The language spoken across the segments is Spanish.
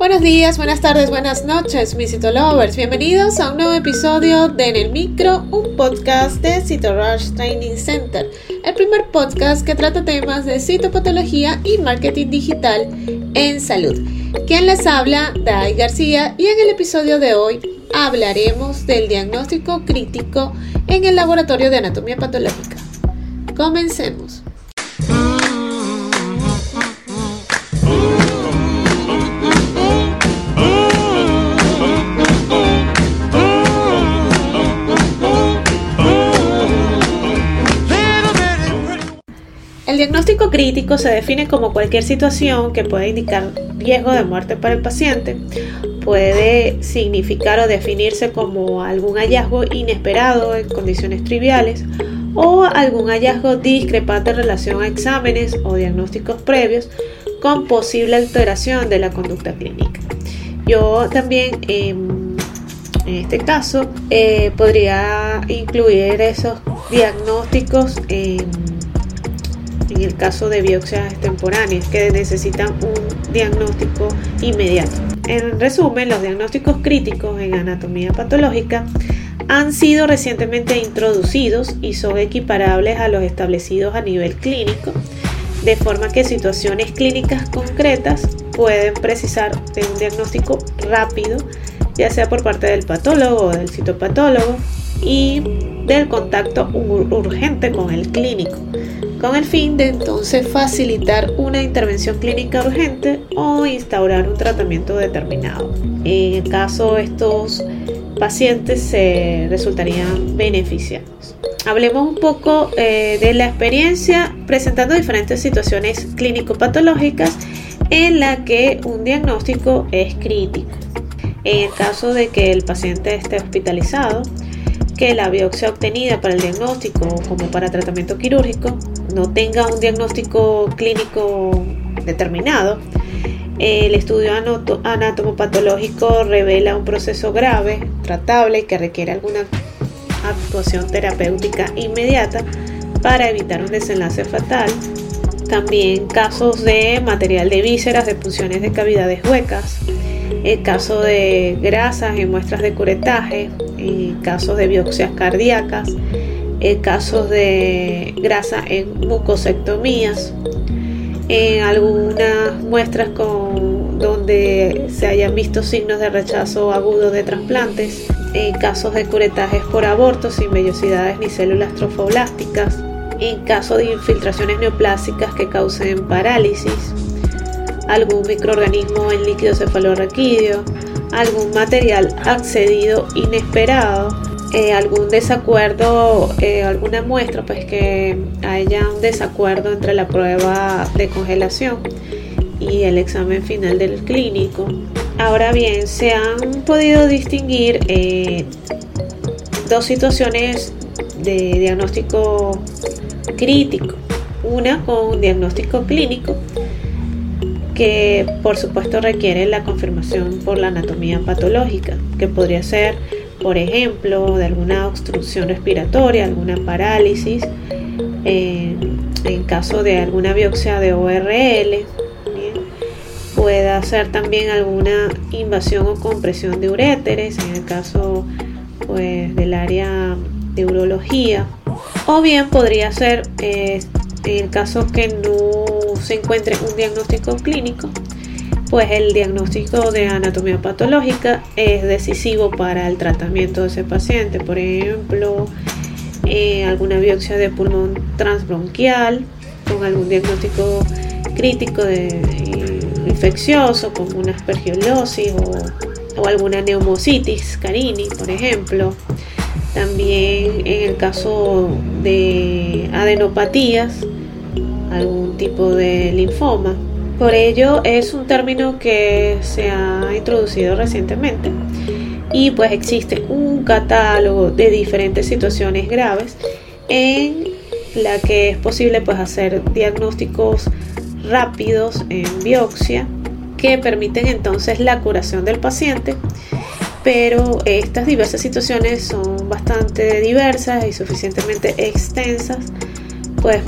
Buenos días, buenas tardes, buenas noches, mis Citolovers. Bienvenidos a un nuevo episodio de En el Micro, un podcast de Citorush Training Center, el primer podcast que trata temas de citopatología y marketing digital en salud. Quien les habla, Dai García, y en el episodio de hoy hablaremos del diagnóstico crítico en el laboratorio de anatomía patológica. Comencemos. Diagnóstico crítico se define como cualquier situación que pueda indicar riesgo de muerte para el paciente. Puede significar o definirse como algún hallazgo inesperado en condiciones triviales o algún hallazgo discrepante en relación a exámenes o diagnósticos previos con posible alteración de la conducta clínica. Yo también em, en este caso eh, podría incluir esos diagnósticos en en el caso de biopsias extemporáneas que necesitan un diagnóstico inmediato. En resumen, los diagnósticos críticos en anatomía patológica han sido recientemente introducidos y son equiparables a los establecidos a nivel clínico, de forma que situaciones clínicas concretas pueden precisar de un diagnóstico rápido, ya sea por parte del patólogo o del citopatólogo, y del contacto urgente con el clínico, con el fin de entonces facilitar una intervención clínica urgente o instaurar un tratamiento determinado. En el caso estos pacientes se resultarían beneficiados. Hablemos un poco eh, de la experiencia presentando diferentes situaciones clínico-patológicas en la que un diagnóstico es crítico. En el caso de que el paciente esté hospitalizado, que la biopsia obtenida para el diagnóstico como para tratamiento quirúrgico no tenga un diagnóstico clínico determinado, el estudio anatomopatológico revela un proceso grave, tratable y que requiere alguna actuación terapéutica inmediata para evitar un desenlace fatal. También casos de material de vísceras, de punciones de cavidades huecas, el caso de grasas en muestras de curetaje, casos de biopsias cardíacas, casos de grasa en mucosectomías, en algunas muestras con, donde se hayan visto signos de rechazo agudo de trasplantes, en casos de curetajes por aborto sin vellosidades ni células trofoblásticas, en caso de infiltraciones neoplásicas que causen parálisis, algún microorganismo en líquido cefalorraquídeo, algún material accedido inesperado, eh, algún desacuerdo, eh, alguna muestra, pues que haya un desacuerdo entre la prueba de congelación y el examen final del clínico. Ahora bien, se han podido distinguir eh, dos situaciones de diagnóstico crítico. Una con un diagnóstico clínico que por supuesto requiere la confirmación por la anatomía patológica, que podría ser, por ejemplo, de alguna obstrucción respiratoria, alguna parálisis, en caso de alguna biopsia de ORL, puede ser también alguna invasión o compresión de uréteres, en el caso pues, del área de urología, o bien podría ser eh, en el caso que no se encuentre un diagnóstico clínico, pues el diagnóstico de anatomía patológica es decisivo para el tratamiento de ese paciente. Por ejemplo, eh, alguna biopsia de pulmón transbronquial con algún diagnóstico crítico de, eh, infeccioso como una aspergillosis o, o alguna neumocitis carini, por ejemplo. También en el caso de adenopatías, algún tipo de linfoma. Por ello es un término que se ha introducido recientemente y pues existe un catálogo de diferentes situaciones graves en la que es posible pues hacer diagnósticos rápidos en biopsia que permiten entonces la curación del paciente pero estas diversas situaciones son bastante diversas y suficientemente extensas pues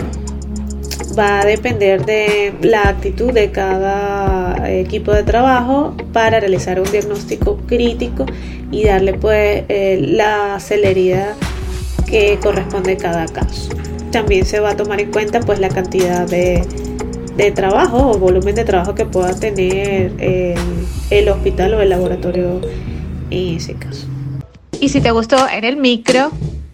va a depender de la actitud de cada equipo de trabajo para realizar un diagnóstico crítico y darle pues eh, la celeridad que corresponde a cada caso. También se va a tomar en cuenta pues la cantidad de, trabajo o volumen de trabajo que pueda tener el, el hospital o el laboratorio en ese caso. Y si te gustó en el micro,